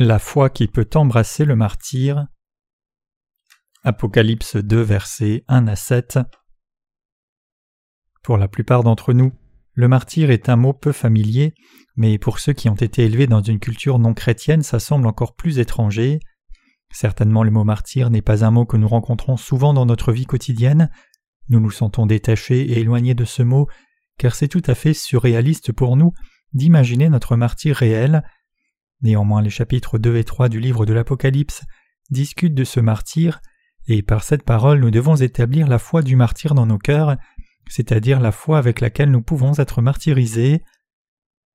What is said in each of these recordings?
La foi qui peut embrasser le martyr. Apocalypse 2 versets 1 à 7 Pour la plupart d'entre nous, le martyr est un mot peu familier, mais pour ceux qui ont été élevés dans une culture non chrétienne, ça semble encore plus étranger. Certainement le mot martyr n'est pas un mot que nous rencontrons souvent dans notre vie quotidienne. Nous nous sentons détachés et éloignés de ce mot, car c'est tout à fait surréaliste pour nous d'imaginer notre martyr réel, Néanmoins les chapitres 2 et 3 du livre de l'Apocalypse discutent de ce martyr, et par cette parole nous devons établir la foi du martyr dans nos cœurs, c'est-à-dire la foi avec laquelle nous pouvons être martyrisés.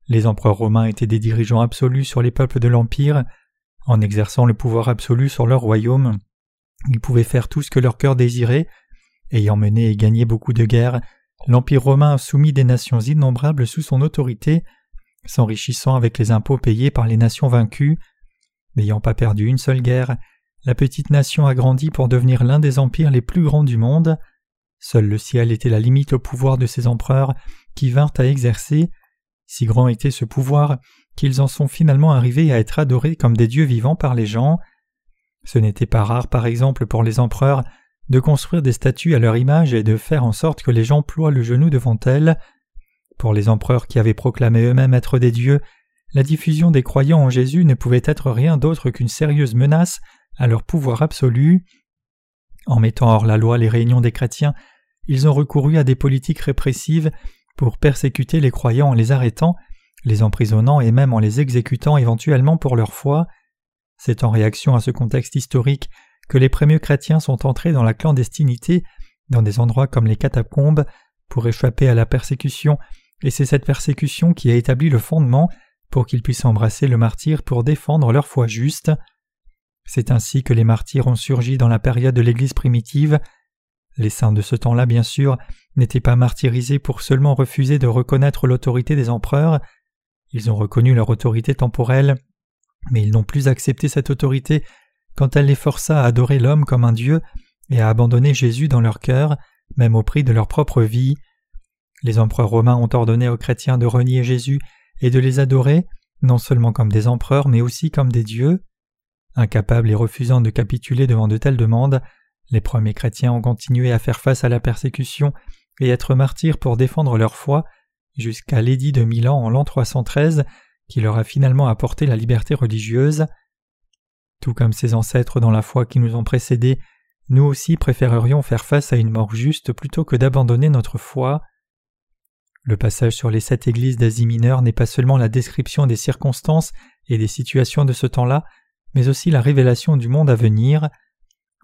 Les empereurs romains étaient des dirigeants absolus sur les peuples de l'Empire, en exerçant le pouvoir absolu sur leur royaume, ils pouvaient faire tout ce que leur cœur désirait, ayant mené et gagné beaucoup de guerres, l'Empire romain a soumis des nations innombrables sous son autorité, s'enrichissant avec les impôts payés par les nations vaincues. N'ayant pas perdu une seule guerre, la petite nation a grandi pour devenir l'un des empires les plus grands du monde. Seul le ciel était la limite au pouvoir de ces empereurs qui vinrent à exercer. Si grand était ce pouvoir qu'ils en sont finalement arrivés à être adorés comme des dieux vivants par les gens. Ce n'était pas rare, par exemple, pour les empereurs de construire des statues à leur image et de faire en sorte que les gens ploient le genou devant elles. Pour les empereurs qui avaient proclamé eux-mêmes être des dieux, la diffusion des croyants en Jésus ne pouvait être rien d'autre qu'une sérieuse menace à leur pouvoir absolu. En mettant hors la loi les réunions des chrétiens, ils ont recouru à des politiques répressives pour persécuter les croyants en les arrêtant, les emprisonnant et même en les exécutant éventuellement pour leur foi. C'est en réaction à ce contexte historique que les premiers chrétiens sont entrés dans la clandestinité, dans des endroits comme les catacombes, pour échapper à la persécution et c'est cette persécution qui a établi le fondement pour qu'ils puissent embrasser le martyr pour défendre leur foi juste. C'est ainsi que les martyrs ont surgi dans la période de l'Église primitive. Les saints de ce temps-là, bien sûr, n'étaient pas martyrisés pour seulement refuser de reconnaître l'autorité des empereurs. Ils ont reconnu leur autorité temporelle, mais ils n'ont plus accepté cette autorité quand elle les força à adorer l'homme comme un Dieu et à abandonner Jésus dans leur cœur, même au prix de leur propre vie. Les empereurs romains ont ordonné aux chrétiens de renier Jésus et de les adorer, non seulement comme des empereurs, mais aussi comme des dieux. Incapables et refusant de capituler devant de telles demandes, les premiers chrétiens ont continué à faire face à la persécution et être martyrs pour défendre leur foi jusqu'à l'édit de Milan en l'an 313 qui leur a finalement apporté la liberté religieuse. Tout comme ses ancêtres dans la foi qui nous ont précédés, nous aussi préférerions faire face à une mort juste plutôt que d'abandonner notre foi. Le passage sur les sept églises d'Asie mineure n'est pas seulement la description des circonstances et des situations de ce temps-là, mais aussi la révélation du monde à venir.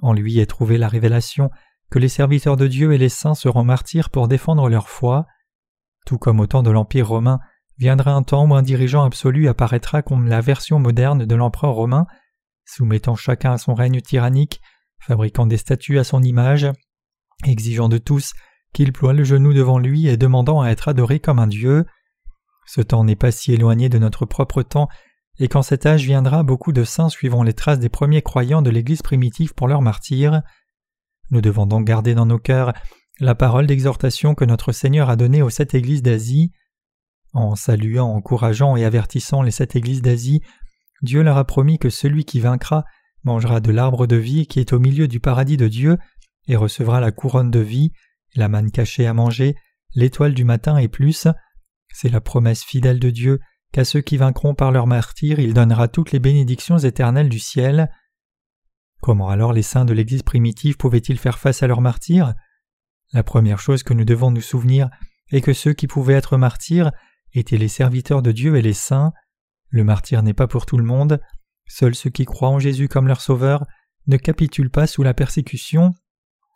En lui est trouvée la révélation que les serviteurs de Dieu et les saints seront martyrs pour défendre leur foi. Tout comme au temps de l'Empire romain, viendra un temps où un dirigeant absolu apparaîtra comme la version moderne de l'empereur romain, soumettant chacun à son règne tyrannique, fabriquant des statues à son image, exigeant de tous qu'il ploie le genou devant lui et demandant à être adoré comme un Dieu. Ce temps n'est pas si éloigné de notre propre temps, et quand cet âge viendra, beaucoup de saints suivront les traces des premiers croyants de l'Église primitive pour leur martyrs. Nous devons donc garder dans nos cœurs la parole d'exhortation que notre Seigneur a donnée aux sept églises d'Asie. En saluant, encourageant et avertissant les sept églises d'Asie, Dieu leur a promis que celui qui vaincra mangera de l'arbre de vie qui est au milieu du paradis de Dieu et recevra la couronne de vie la manne cachée à manger, l'étoile du matin et plus. C'est la promesse fidèle de Dieu qu'à ceux qui vaincront par leur martyr, il donnera toutes les bénédictions éternelles du ciel. Comment alors les saints de l'Église primitive pouvaient-ils faire face à leur martyr La première chose que nous devons nous souvenir est que ceux qui pouvaient être martyrs étaient les serviteurs de Dieu et les saints. Le martyr n'est pas pour tout le monde. Seuls ceux qui croient en Jésus comme leur sauveur ne capitulent pas sous la persécution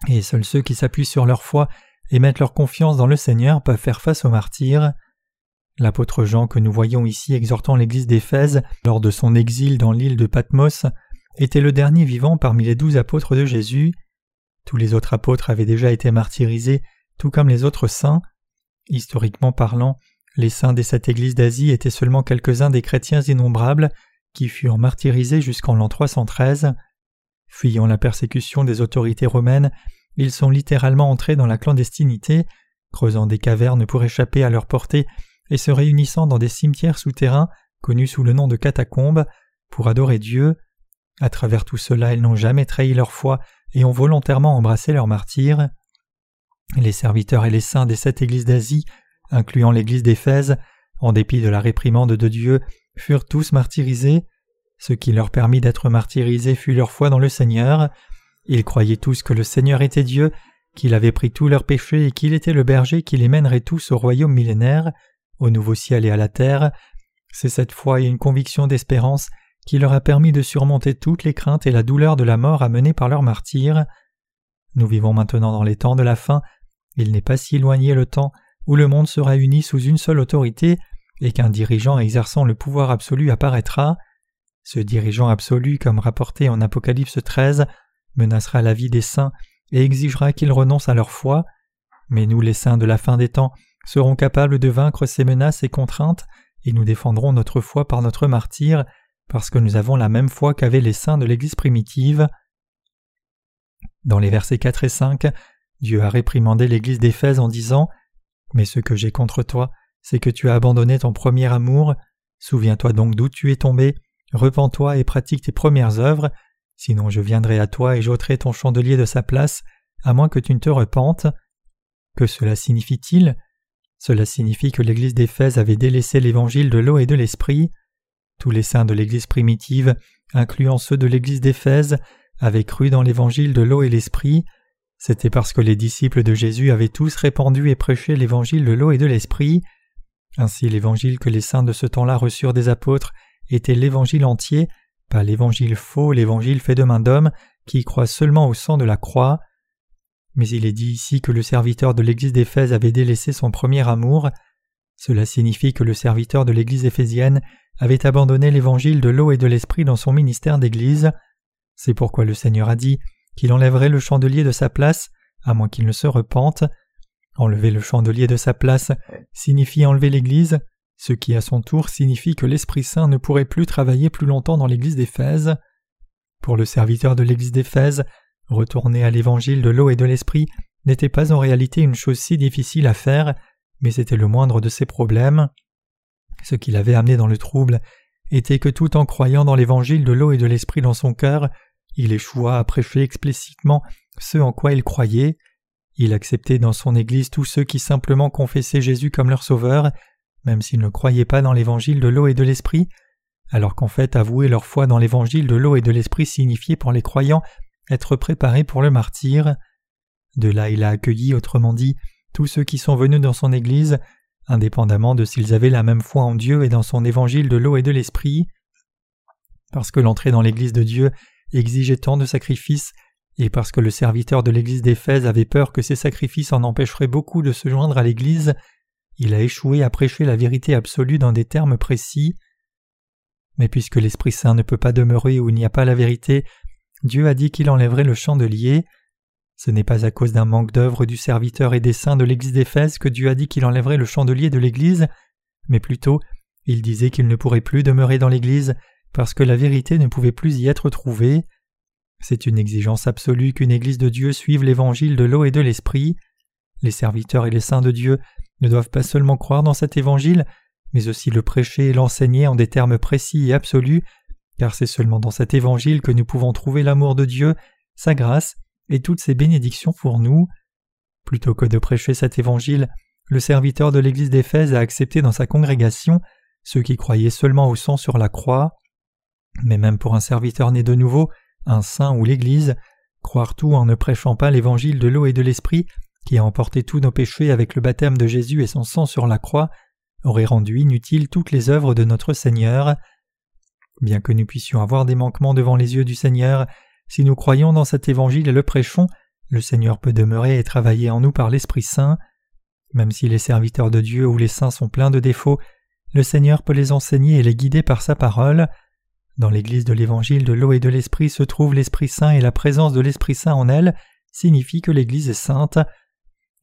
et seuls ceux qui s'appuient sur leur foi et mettent leur confiance dans le Seigneur peuvent faire face aux martyrs. L'apôtre Jean que nous voyons ici exhortant l'église d'Éphèse lors de son exil dans l'île de Patmos était le dernier vivant parmi les douze apôtres de Jésus. Tous les autres apôtres avaient déjà été martyrisés, tout comme les autres saints. Historiquement parlant, les saints des sept églises d'Asie étaient seulement quelques-uns des chrétiens innombrables qui furent martyrisés jusqu'en l'an 313. Fuyant la persécution des autorités romaines, ils sont littéralement entrés dans la clandestinité, creusant des cavernes pour échapper à leur portée et se réunissant dans des cimetières souterrains connus sous le nom de catacombes pour adorer Dieu. À travers tout cela, elles n'ont jamais trahi leur foi et ont volontairement embrassé leur martyr. Les serviteurs et les saints des sept églises d'Asie, incluant l'église d'Éphèse, en dépit de la réprimande de Dieu, furent tous martyrisés. Ce qui leur permit d'être martyrisés fut leur foi dans le Seigneur. Ils croyaient tous que le Seigneur était Dieu, qu'il avait pris tous leurs péchés et qu'il était le berger qui les mènerait tous au royaume millénaire, au nouveau ciel et à la terre. C'est cette foi et une conviction d'espérance qui leur a permis de surmonter toutes les craintes et la douleur de la mort amenée par leur martyr. Nous vivons maintenant dans les temps de la fin, il n'est pas si éloigné le temps où le monde sera uni sous une seule autorité et qu'un dirigeant exerçant le pouvoir absolu apparaîtra. Ce dirigeant absolu, comme rapporté en Apocalypse 13, menacera la vie des saints et exigera qu'ils renoncent à leur foi. Mais nous, les saints de la fin des temps, serons capables de vaincre ces menaces et contraintes, et nous défendrons notre foi par notre martyr, parce que nous avons la même foi qu'avaient les saints de l'Église primitive. Dans les versets 4 et 5, Dieu a réprimandé l'Église d'Éphèse en disant Mais ce que j'ai contre toi, c'est que tu as abandonné ton premier amour. Souviens-toi donc d'où tu es tombé, repens-toi et pratique tes premières œuvres, sinon je viendrai à toi et j'ôterai ton chandelier de sa place, à moins que tu ne te repentes. Que cela signifie-t-il? Cela signifie que l'Église d'Éphèse avait délaissé l'évangile de l'eau et de l'esprit. Tous les saints de l'Église primitive, incluant ceux de l'Église d'Éphèse, avaient cru dans l'évangile de l'eau et l'esprit. C'était parce que les disciples de Jésus avaient tous répandu et prêché l'évangile de l'eau et de l'esprit. Ainsi l'évangile que les saints de ce temps-là reçurent des apôtres était l'évangile entier, pas l'évangile faux, l'évangile fait de main d'homme, qui croit seulement au sang de la croix. Mais il est dit ici que le serviteur de l'église d'Éphèse avait délaissé son premier amour. Cela signifie que le serviteur de l'église éphésienne avait abandonné l'évangile de l'eau et de l'esprit dans son ministère d'église. C'est pourquoi le Seigneur a dit qu'il enlèverait le chandelier de sa place, à moins qu'il ne se repente. Enlever le chandelier de sa place signifie enlever l'Église, ce qui à son tour signifie que l'Esprit Saint ne pourrait plus travailler plus longtemps dans l'Église d'Éphèse. Pour le serviteur de l'Église d'Éphèse, retourner à l'Évangile de l'eau et de l'Esprit n'était pas en réalité une chose si difficile à faire, mais c'était le moindre de ses problèmes. Ce qui l'avait amené dans le trouble était que tout en croyant dans l'Évangile de l'eau et de l'Esprit dans son cœur, il échoua à prêcher explicitement ce en quoi il croyait. Il acceptait dans son Église tous ceux qui simplement confessaient Jésus comme leur sauveur, même s'ils ne croyaient pas dans l'évangile de l'eau et de l'esprit, alors qu'en fait avouer leur foi dans l'évangile de l'eau et de l'esprit signifiait pour les croyants être préparés pour le martyr. De là il a accueilli, autrement dit, tous ceux qui sont venus dans son Église, indépendamment de s'ils avaient la même foi en Dieu et dans son évangile de l'eau et de l'esprit. Parce que l'entrée dans l'Église de Dieu exigeait tant de sacrifices, et parce que le serviteur de l'Église d'Éphèse avait peur que ces sacrifices en empêcheraient beaucoup de se joindre à l'Église, il a échoué à prêcher la vérité absolue dans des termes précis. Mais puisque l'Esprit Saint ne peut pas demeurer où il n'y a pas la vérité, Dieu a dit qu'il enlèverait le chandelier. Ce n'est pas à cause d'un manque d'œuvre du serviteur et des saints de l'Église d'Éphèse que Dieu a dit qu'il enlèverait le chandelier de l'Église, mais plutôt il disait qu'il ne pourrait plus demeurer dans l'Église parce que la vérité ne pouvait plus y être trouvée. C'est une exigence absolue qu'une Église de Dieu suive l'Évangile de l'eau et de l'Esprit. Les serviteurs et les saints de Dieu ne doivent pas seulement croire dans cet évangile, mais aussi le prêcher et l'enseigner en des termes précis et absolus, car c'est seulement dans cet évangile que nous pouvons trouver l'amour de Dieu, sa grâce et toutes ses bénédictions pour nous. Plutôt que de prêcher cet évangile, le serviteur de l'Église d'Éphèse a accepté dans sa congrégation ceux qui croyaient seulement au sang sur la croix. Mais même pour un serviteur né de nouveau, un saint ou l'Église, croire tout en ne prêchant pas l'évangile de l'eau et de l'esprit qui a emporté tous nos péchés avec le baptême de Jésus et son sang sur la croix, aurait rendu inutiles toutes les œuvres de notre Seigneur. Bien que nous puissions avoir des manquements devant les yeux du Seigneur, si nous croyons dans cet évangile et le prêchons, le Seigneur peut demeurer et travailler en nous par l'Esprit Saint. Même si les serviteurs de Dieu ou les saints sont pleins de défauts, le Seigneur peut les enseigner et les guider par sa parole. Dans l'Église de l'Évangile de l'eau et de l'Esprit se trouve l'Esprit Saint et la présence de l'Esprit Saint en elle signifie que l'Église est sainte.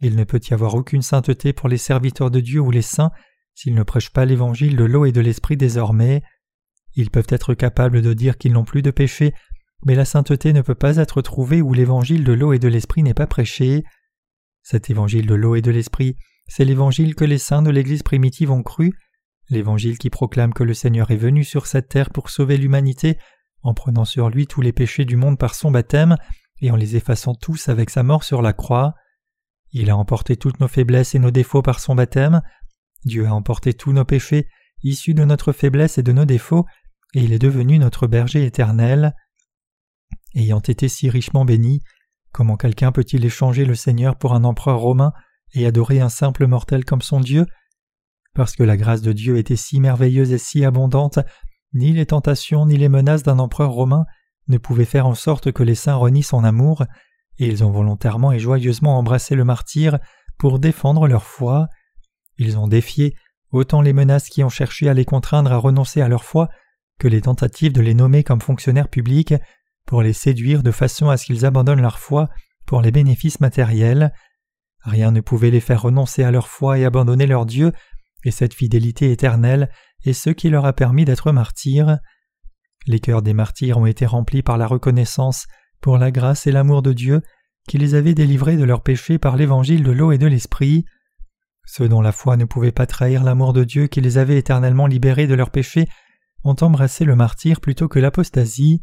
Il ne peut y avoir aucune sainteté pour les serviteurs de Dieu ou les saints s'ils ne prêchent pas l'évangile de l'eau et de l'esprit désormais. Ils peuvent être capables de dire qu'ils n'ont plus de péché, mais la sainteté ne peut pas être trouvée où l'évangile de l'eau et de l'esprit n'est pas prêché. Cet évangile de l'eau et de l'esprit, c'est l'évangile que les saints de l'Église primitive ont cru. l'Évangile qui proclame que le Seigneur est venu sur cette terre pour sauver l'humanité en prenant sur lui tous les péchés du monde par son baptême et en les effaçant tous avec sa mort sur la croix. Il a emporté toutes nos faiblesses et nos défauts par son baptême. Dieu a emporté tous nos péchés issus de notre faiblesse et de nos défauts, et il est devenu notre berger éternel. Ayant été si richement béni, comment quelqu'un peut-il échanger le Seigneur pour un empereur romain et adorer un simple mortel comme son Dieu? Parce que la grâce de Dieu était si merveilleuse et si abondante, ni les tentations ni les menaces d'un empereur romain ne pouvaient faire en sorte que les saints renient son amour, ils ont volontairement et joyeusement embrassé le martyr pour défendre leur foi. Ils ont défié autant les menaces qui ont cherché à les contraindre à renoncer à leur foi que les tentatives de les nommer comme fonctionnaires publics pour les séduire de façon à ce qu'ils abandonnent leur foi pour les bénéfices matériels. Rien ne pouvait les faire renoncer à leur foi et abandonner leur Dieu, et cette fidélité éternelle est ce qui leur a permis d'être martyrs. Les cœurs des martyrs ont été remplis par la reconnaissance pour la grâce et l'amour de Dieu qui les avait délivrés de leurs péchés par l'évangile de l'eau et de l'esprit. Ceux dont la foi ne pouvait pas trahir l'amour de Dieu qui les avait éternellement libérés de leurs péchés ont embrassé le martyr plutôt que l'apostasie.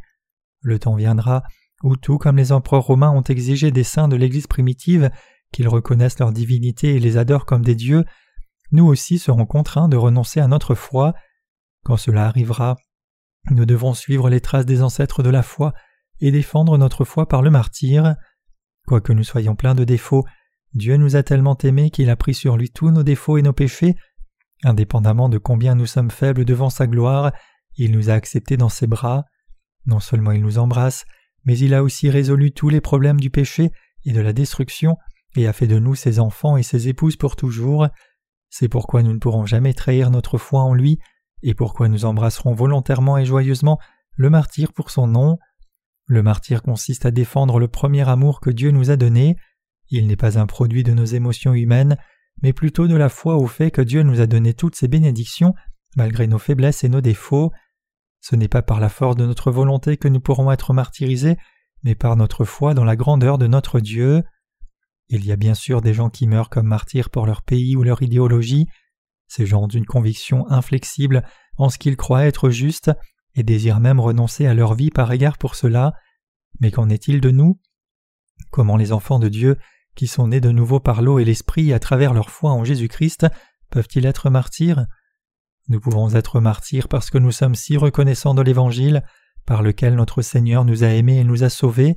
Le temps viendra où tout comme les empereurs romains ont exigé des saints de l'Église primitive qu'ils reconnaissent leur divinité et les adorent comme des dieux, nous aussi serons contraints de renoncer à notre foi. Quand cela arrivera, nous devrons suivre les traces des ancêtres de la foi et défendre notre foi par le martyr. Quoique nous soyons pleins de défauts, Dieu nous a tellement aimés qu'il a pris sur lui tous nos défauts et nos péchés. Indépendamment de combien nous sommes faibles devant sa gloire, il nous a acceptés dans ses bras. Non seulement il nous embrasse, mais il a aussi résolu tous les problèmes du péché et de la destruction et a fait de nous ses enfants et ses épouses pour toujours. C'est pourquoi nous ne pourrons jamais trahir notre foi en lui, et pourquoi nous embrasserons volontairement et joyeusement le martyr pour son nom. Le martyr consiste à défendre le premier amour que Dieu nous a donné. Il n'est pas un produit de nos émotions humaines, mais plutôt de la foi au fait que Dieu nous a donné toutes ses bénédictions, malgré nos faiblesses et nos défauts. Ce n'est pas par la force de notre volonté que nous pourrons être martyrisés, mais par notre foi dans la grandeur de notre Dieu. Il y a bien sûr des gens qui meurent comme martyrs pour leur pays ou leur idéologie. Ces gens ont une conviction inflexible en ce qu'ils croient être juste et désirent même renoncer à leur vie par égard pour cela. Mais qu'en est-il de nous? Comment les enfants de Dieu, qui sont nés de nouveau par l'eau et l'esprit à travers leur foi en Jésus-Christ, peuvent-ils être martyrs? Nous pouvons être martyrs parce que nous sommes si reconnaissants de l'Évangile, par lequel notre Seigneur nous a aimés et nous a sauvés,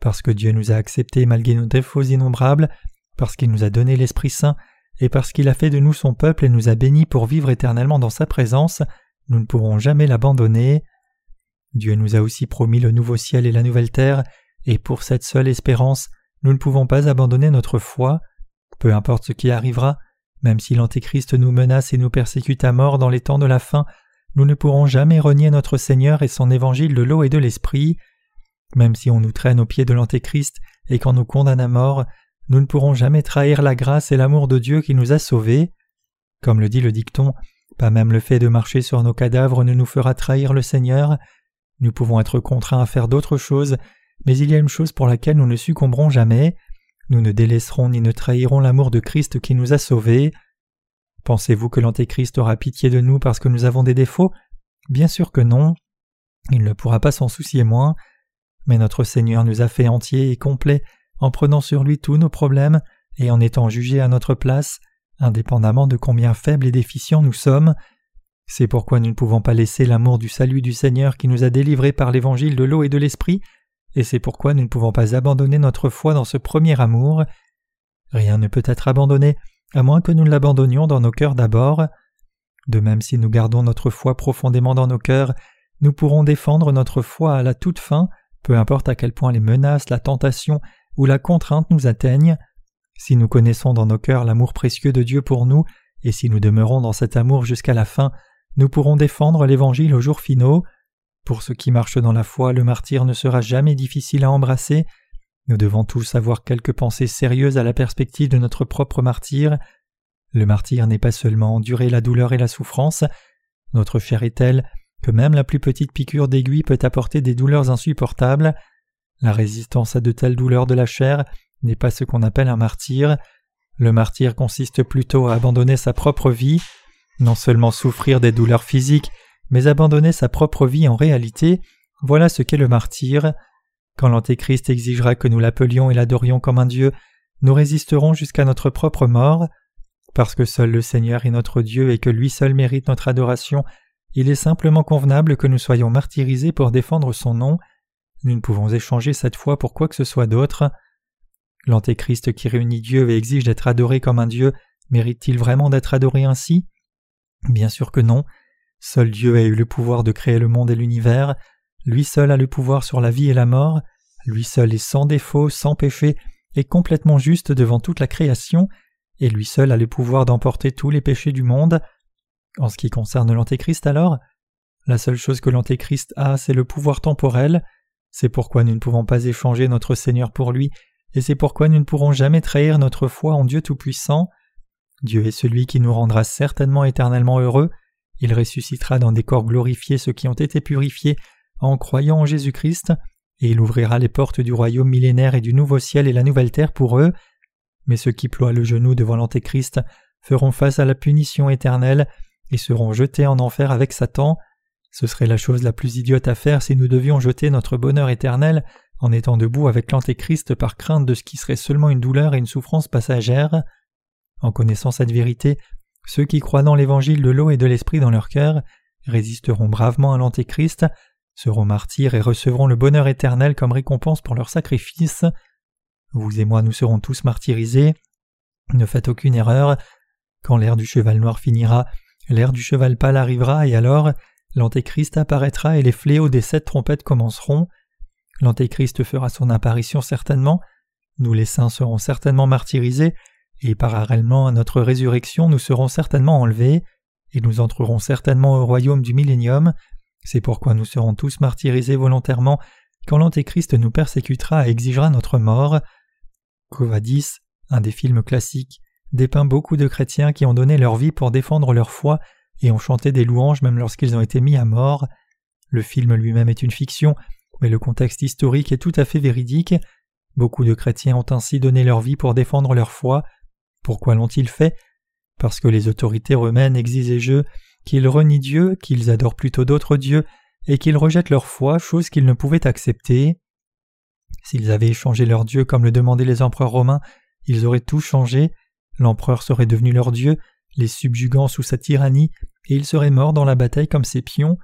parce que Dieu nous a acceptés malgré nos défauts innombrables, parce qu'il nous a donné l'Esprit Saint, et parce qu'il a fait de nous son peuple et nous a bénis pour vivre éternellement dans sa présence, nous ne pourrons jamais l'abandonner. Dieu nous a aussi promis le nouveau ciel et la nouvelle terre, et pour cette seule espérance, nous ne pouvons pas abandonner notre foi. Peu importe ce qui arrivera, même si l'Antéchrist nous menace et nous persécute à mort dans les temps de la fin, nous ne pourrons jamais renier notre Seigneur et son évangile de l'eau et de l'esprit. Même si on nous traîne au pied de l'Antéchrist et qu'on nous condamne à mort, nous ne pourrons jamais trahir la grâce et l'amour de Dieu qui nous a sauvés. Comme le dit le dicton, pas même le fait de marcher sur nos cadavres ne nous fera trahir le Seigneur. Nous pouvons être contraints à faire d'autres choses, mais il y a une chose pour laquelle nous ne succomberons jamais. Nous ne délaisserons ni ne trahirons l'amour de Christ qui nous a sauvés. Pensez-vous que l'Antéchrist aura pitié de nous parce que nous avons des défauts? Bien sûr que non. Il ne pourra pas s'en soucier moins. Mais notre Seigneur nous a fait entiers et complets en prenant sur lui tous nos problèmes et en étant jugé à notre place, indépendamment de combien faibles et déficients nous sommes. C'est pourquoi nous ne pouvons pas laisser l'amour du salut du Seigneur qui nous a délivrés par l'évangile de l'eau et de l'esprit, et c'est pourquoi nous ne pouvons pas abandonner notre foi dans ce premier amour. Rien ne peut être abandonné à moins que nous ne l'abandonnions dans nos cœurs d'abord. De même si nous gardons notre foi profondément dans nos cœurs, nous pourrons défendre notre foi à la toute fin peu importe à quel point les menaces, la tentation ou la contrainte nous atteignent, si nous connaissons dans nos cœurs l'amour précieux de Dieu pour nous, et si nous demeurons dans cet amour jusqu'à la fin, nous pourrons défendre l'Évangile aux jours finaux. Pour ceux qui marchent dans la foi, le martyr ne sera jamais difficile à embrasser. Nous devons tous avoir quelques pensées sérieuses à la perspective de notre propre martyr. Le martyr n'est pas seulement endurer la douleur et la souffrance, notre chair est telle que même la plus petite piqûre d'aiguille peut apporter des douleurs insupportables. La résistance à de telles douleurs de la chair n'est pas ce qu'on appelle un martyr. Le martyr consiste plutôt à abandonner sa propre vie. Non seulement souffrir des douleurs physiques, mais abandonner sa propre vie en réalité, voilà ce qu'est le martyr. Quand l'Antéchrist exigera que nous l'appelions et l'adorions comme un Dieu, nous résisterons jusqu'à notre propre mort. Parce que seul le Seigneur est notre Dieu et que lui seul mérite notre adoration, il est simplement convenable que nous soyons martyrisés pour défendre son nom. Nous ne pouvons échanger cette foi pour quoi que ce soit d'autre. L'Antéchrist qui réunit Dieu et exige d'être adoré comme un Dieu mérite-t-il vraiment d'être adoré ainsi? Bien sûr que non. Seul Dieu a eu le pouvoir de créer le monde et l'univers, lui seul a le pouvoir sur la vie et la mort, lui seul est sans défaut, sans péché, et complètement juste devant toute la création, et lui seul a le pouvoir d'emporter tous les péchés du monde. En ce qui concerne l'Antéchrist alors, la seule chose que l'Antéchrist a, c'est le pouvoir temporel, c'est pourquoi nous ne pouvons pas échanger notre Seigneur pour lui, et c'est pourquoi nous ne pourrons jamais trahir notre foi en Dieu Tout-Puissant. Dieu est celui qui nous rendra certainement éternellement heureux, il ressuscitera dans des corps glorifiés ceux qui ont été purifiés en croyant en Jésus-Christ, et il ouvrira les portes du royaume millénaire et du nouveau ciel et la nouvelle terre pour eux. Mais ceux qui ploient le genou devant l'Antéchrist feront face à la punition éternelle et seront jetés en enfer avec Satan. Ce serait la chose la plus idiote à faire si nous devions jeter notre bonheur éternel en étant debout avec l'Antéchrist par crainte de ce qui serait seulement une douleur et une souffrance passagère. En connaissant cette vérité, ceux qui croient dans l'évangile de l'eau et de l'esprit dans leur cœur résisteront bravement à l'Antéchrist, seront martyrs et recevront le bonheur éternel comme récompense pour leur sacrifice. Vous et moi nous serons tous martyrisés. Ne faites aucune erreur. Quand l'ère du cheval noir finira, l'ère du cheval pâle arrivera et alors l'Antéchrist apparaîtra et les fléaux des sept trompettes commenceront. L'Antéchrist fera son apparition certainement. Nous les saints serons certainement martyrisés et parallèlement à notre résurrection nous serons certainement enlevés, et nous entrerons certainement au royaume du millénium, c'est pourquoi nous serons tous martyrisés volontairement quand l'Antéchrist nous persécutera et exigera notre mort. Covadis, un des films classiques, dépeint beaucoup de chrétiens qui ont donné leur vie pour défendre leur foi et ont chanté des louanges même lorsqu'ils ont été mis à mort. Le film lui-même est une fiction, mais le contexte historique est tout à fait véridique. Beaucoup de chrétiens ont ainsi donné leur vie pour défendre leur foi. Pourquoi l'ont-ils fait? Parce que les autorités romaines exigeaient qu'ils renient Dieu, qu'ils adorent plutôt d'autres dieux, et qu'ils rejettent leur foi, chose qu'ils ne pouvaient accepter. S'ils avaient échangé leur Dieu comme le demandaient les empereurs romains, ils auraient tout changé, l'empereur serait devenu leur Dieu, les subjuguant sous sa tyrannie, et ils seraient morts dans la bataille comme ses pions,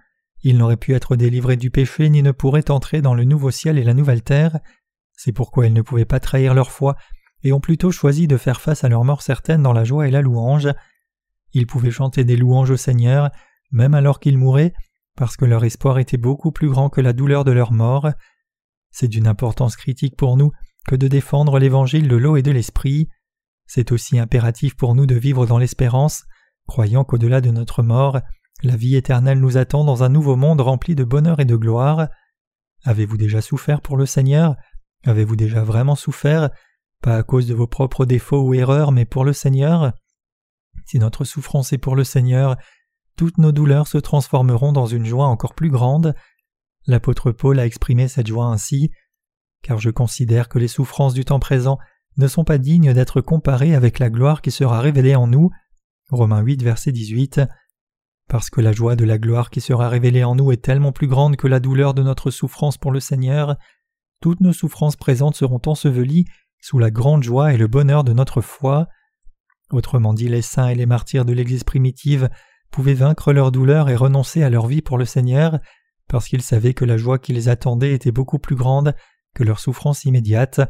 ils n'auraient pu être délivrés du péché ni ne pourraient entrer dans le nouveau ciel et la nouvelle terre. C'est pourquoi ils ne pouvaient pas trahir leur foi et ont plutôt choisi de faire face à leur mort certaine dans la joie et la louange. Ils pouvaient chanter des louanges au Seigneur, même alors qu'ils mouraient, parce que leur espoir était beaucoup plus grand que la douleur de leur mort. C'est d'une importance critique pour nous que de défendre l'évangile de l'eau et de l'esprit. C'est aussi impératif pour nous de vivre dans l'espérance, croyant qu'au-delà de notre mort, la vie éternelle nous attend dans un nouveau monde rempli de bonheur et de gloire. Avez-vous déjà souffert pour le Seigneur? Avez-vous déjà vraiment souffert pas à cause de vos propres défauts ou erreurs, mais pour le Seigneur? Si notre souffrance est pour le Seigneur, toutes nos douleurs se transformeront dans une joie encore plus grande. L'apôtre Paul a exprimé cette joie ainsi Car je considère que les souffrances du temps présent ne sont pas dignes d'être comparées avec la gloire qui sera révélée en nous. Romains 8, verset 18. Parce que la joie de la gloire qui sera révélée en nous est tellement plus grande que la douleur de notre souffrance pour le Seigneur, toutes nos souffrances présentes seront ensevelies sous la grande joie et le bonheur de notre foi. Autrement dit, les saints et les martyrs de l'Église primitive pouvaient vaincre leur douleur et renoncer à leur vie pour le Seigneur, parce qu'ils savaient que la joie qui les attendait était beaucoup plus grande que leur souffrance immédiate.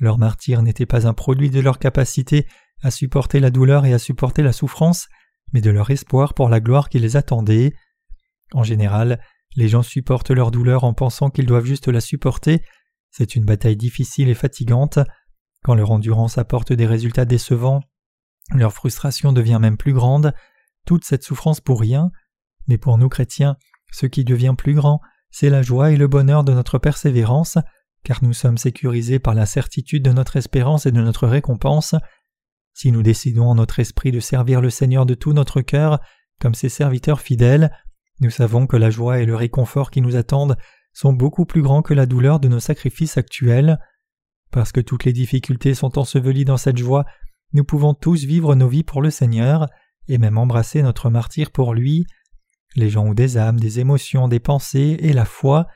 Leur martyr n'était pas un produit de leur capacité à supporter la douleur et à supporter la souffrance, mais de leur espoir pour la gloire qui les attendait. En général, les gens supportent leur douleur en pensant qu'ils doivent juste la supporter, c'est une bataille difficile et fatigante. Quand leur endurance apporte des résultats décevants, leur frustration devient même plus grande, toute cette souffrance pour rien. Mais pour nous chrétiens, ce qui devient plus grand, c'est la joie et le bonheur de notre persévérance, car nous sommes sécurisés par la certitude de notre espérance et de notre récompense. Si nous décidons en notre esprit de servir le Seigneur de tout notre cœur, comme ses serviteurs fidèles, nous savons que la joie et le réconfort qui nous attendent sont beaucoup plus grands que la douleur de nos sacrifices actuels. Parce que toutes les difficultés sont ensevelies dans cette joie, nous pouvons tous vivre nos vies pour le Seigneur, et même embrasser notre martyr pour lui. Les gens ont des âmes, des émotions, des pensées et la foi.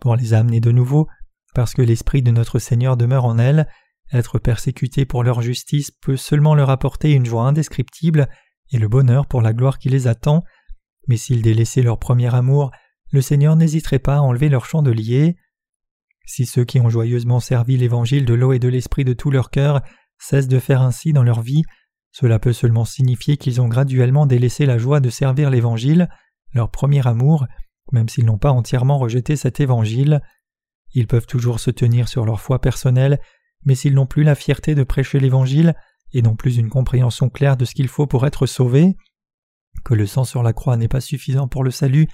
Pour les amener de nouveau, parce que l'Esprit de notre Seigneur demeure en elles, être persécutés pour leur justice peut seulement leur apporter une joie indescriptible et le bonheur pour la gloire qui les attend, mais s'ils délaissaient leur premier amour, le Seigneur n'hésiterait pas à enlever leur chandelier. Si ceux qui ont joyeusement servi l'évangile de l'eau et de l'esprit de tout leur cœur cessent de faire ainsi dans leur vie, cela peut seulement signifier qu'ils ont graduellement délaissé la joie de servir l'évangile, leur premier amour, même s'ils n'ont pas entièrement rejeté cet évangile. Ils peuvent toujours se tenir sur leur foi personnelle, mais s'ils n'ont plus la fierté de prêcher l'Évangile et n'ont plus une compréhension claire de ce qu'il faut pour être sauvés, que le sang sur la croix n'est pas suffisant pour le salut,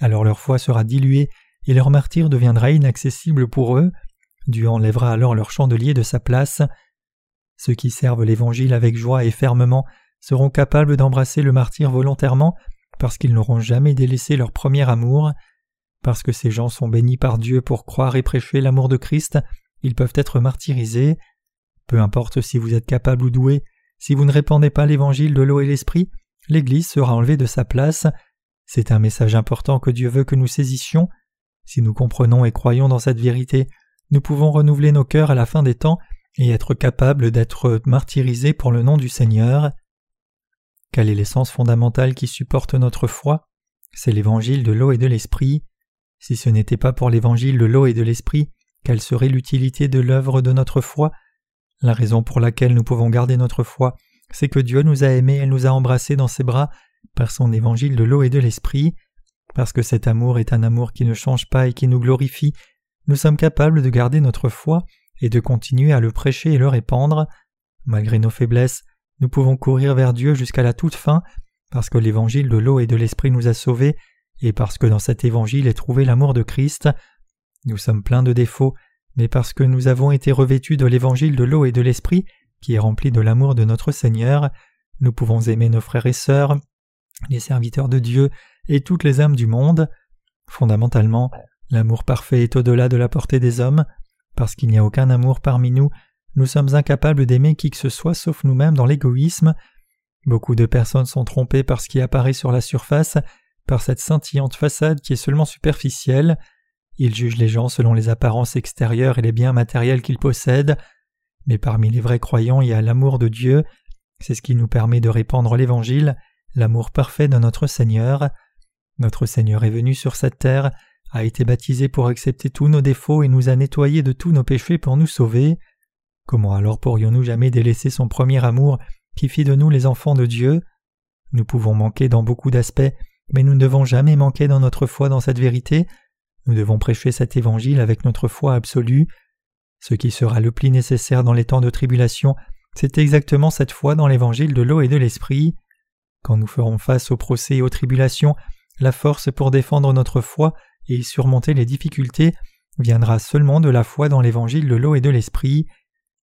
alors leur foi sera diluée et leur martyr deviendra inaccessible pour eux, Dieu enlèvera alors leur chandelier de sa place. Ceux qui servent l'Évangile avec joie et fermement seront capables d'embrasser le martyr volontairement parce qu'ils n'auront jamais délaissé leur premier amour. Parce que ces gens sont bénis par Dieu pour croire et prêcher l'amour de Christ, ils peuvent être martyrisés. Peu importe si vous êtes capable ou doué, si vous ne répandez pas l'évangile de l'eau et l'esprit, l'Église sera enlevée de sa place. C'est un message important que Dieu veut que nous saisissions. Si nous comprenons et croyons dans cette vérité, nous pouvons renouveler nos cœurs à la fin des temps et être capables d'être martyrisés pour le nom du Seigneur. Quelle est l'essence fondamentale qui supporte notre foi? C'est l'évangile de l'eau et de l'esprit. Si ce n'était pas pour l'évangile de l'eau et de l'esprit, quelle serait l'utilité de l'œuvre de notre foi La raison pour laquelle nous pouvons garder notre foi, c'est que Dieu nous a aimés et nous a embrassés dans ses bras par son évangile de l'eau et de l'esprit. Parce que cet amour est un amour qui ne change pas et qui nous glorifie, nous sommes capables de garder notre foi et de continuer à le prêcher et le répandre. Malgré nos faiblesses, nous pouvons courir vers Dieu jusqu'à la toute fin, parce que l'évangile de l'eau et de l'esprit nous a sauvés, et parce que dans cet évangile est trouvé l'amour de Christ. Nous sommes pleins de défauts, mais parce que nous avons été revêtus de l'évangile de l'eau et de l'esprit, qui est rempli de l'amour de notre Seigneur, nous pouvons aimer nos frères et sœurs, les serviteurs de Dieu et toutes les âmes du monde. Fondamentalement, l'amour parfait est au-delà de la portée des hommes. Parce qu'il n'y a aucun amour parmi nous, nous sommes incapables d'aimer qui que ce soit sauf nous-mêmes dans l'égoïsme. Beaucoup de personnes sont trompées par ce qui apparaît sur la surface, par cette scintillante façade qui est seulement superficielle. Ils jugent les gens selon les apparences extérieures et les biens matériels qu'ils possèdent. Mais parmi les vrais croyants, il y a l'amour de Dieu. C'est ce qui nous permet de répandre l'Évangile, l'amour parfait de notre Seigneur. Notre Seigneur est venu sur cette terre, a été baptisé pour accepter tous nos défauts et nous a nettoyés de tous nos péchés pour nous sauver. Comment alors pourrions-nous jamais délaisser son premier amour qui fit de nous les enfants de Dieu? Nous pouvons manquer dans beaucoup d'aspects, mais nous ne devons jamais manquer dans notre foi dans cette vérité. Nous devons prêcher cet évangile avec notre foi absolue. Ce qui sera le plus nécessaire dans les temps de tribulation, c'est exactement cette foi dans l'évangile de l'eau et de l'esprit. Quand nous ferons face aux procès et aux tribulations, la force pour défendre notre foi et surmonter les difficultés viendra seulement de la foi dans l'évangile de l'eau et de l'esprit.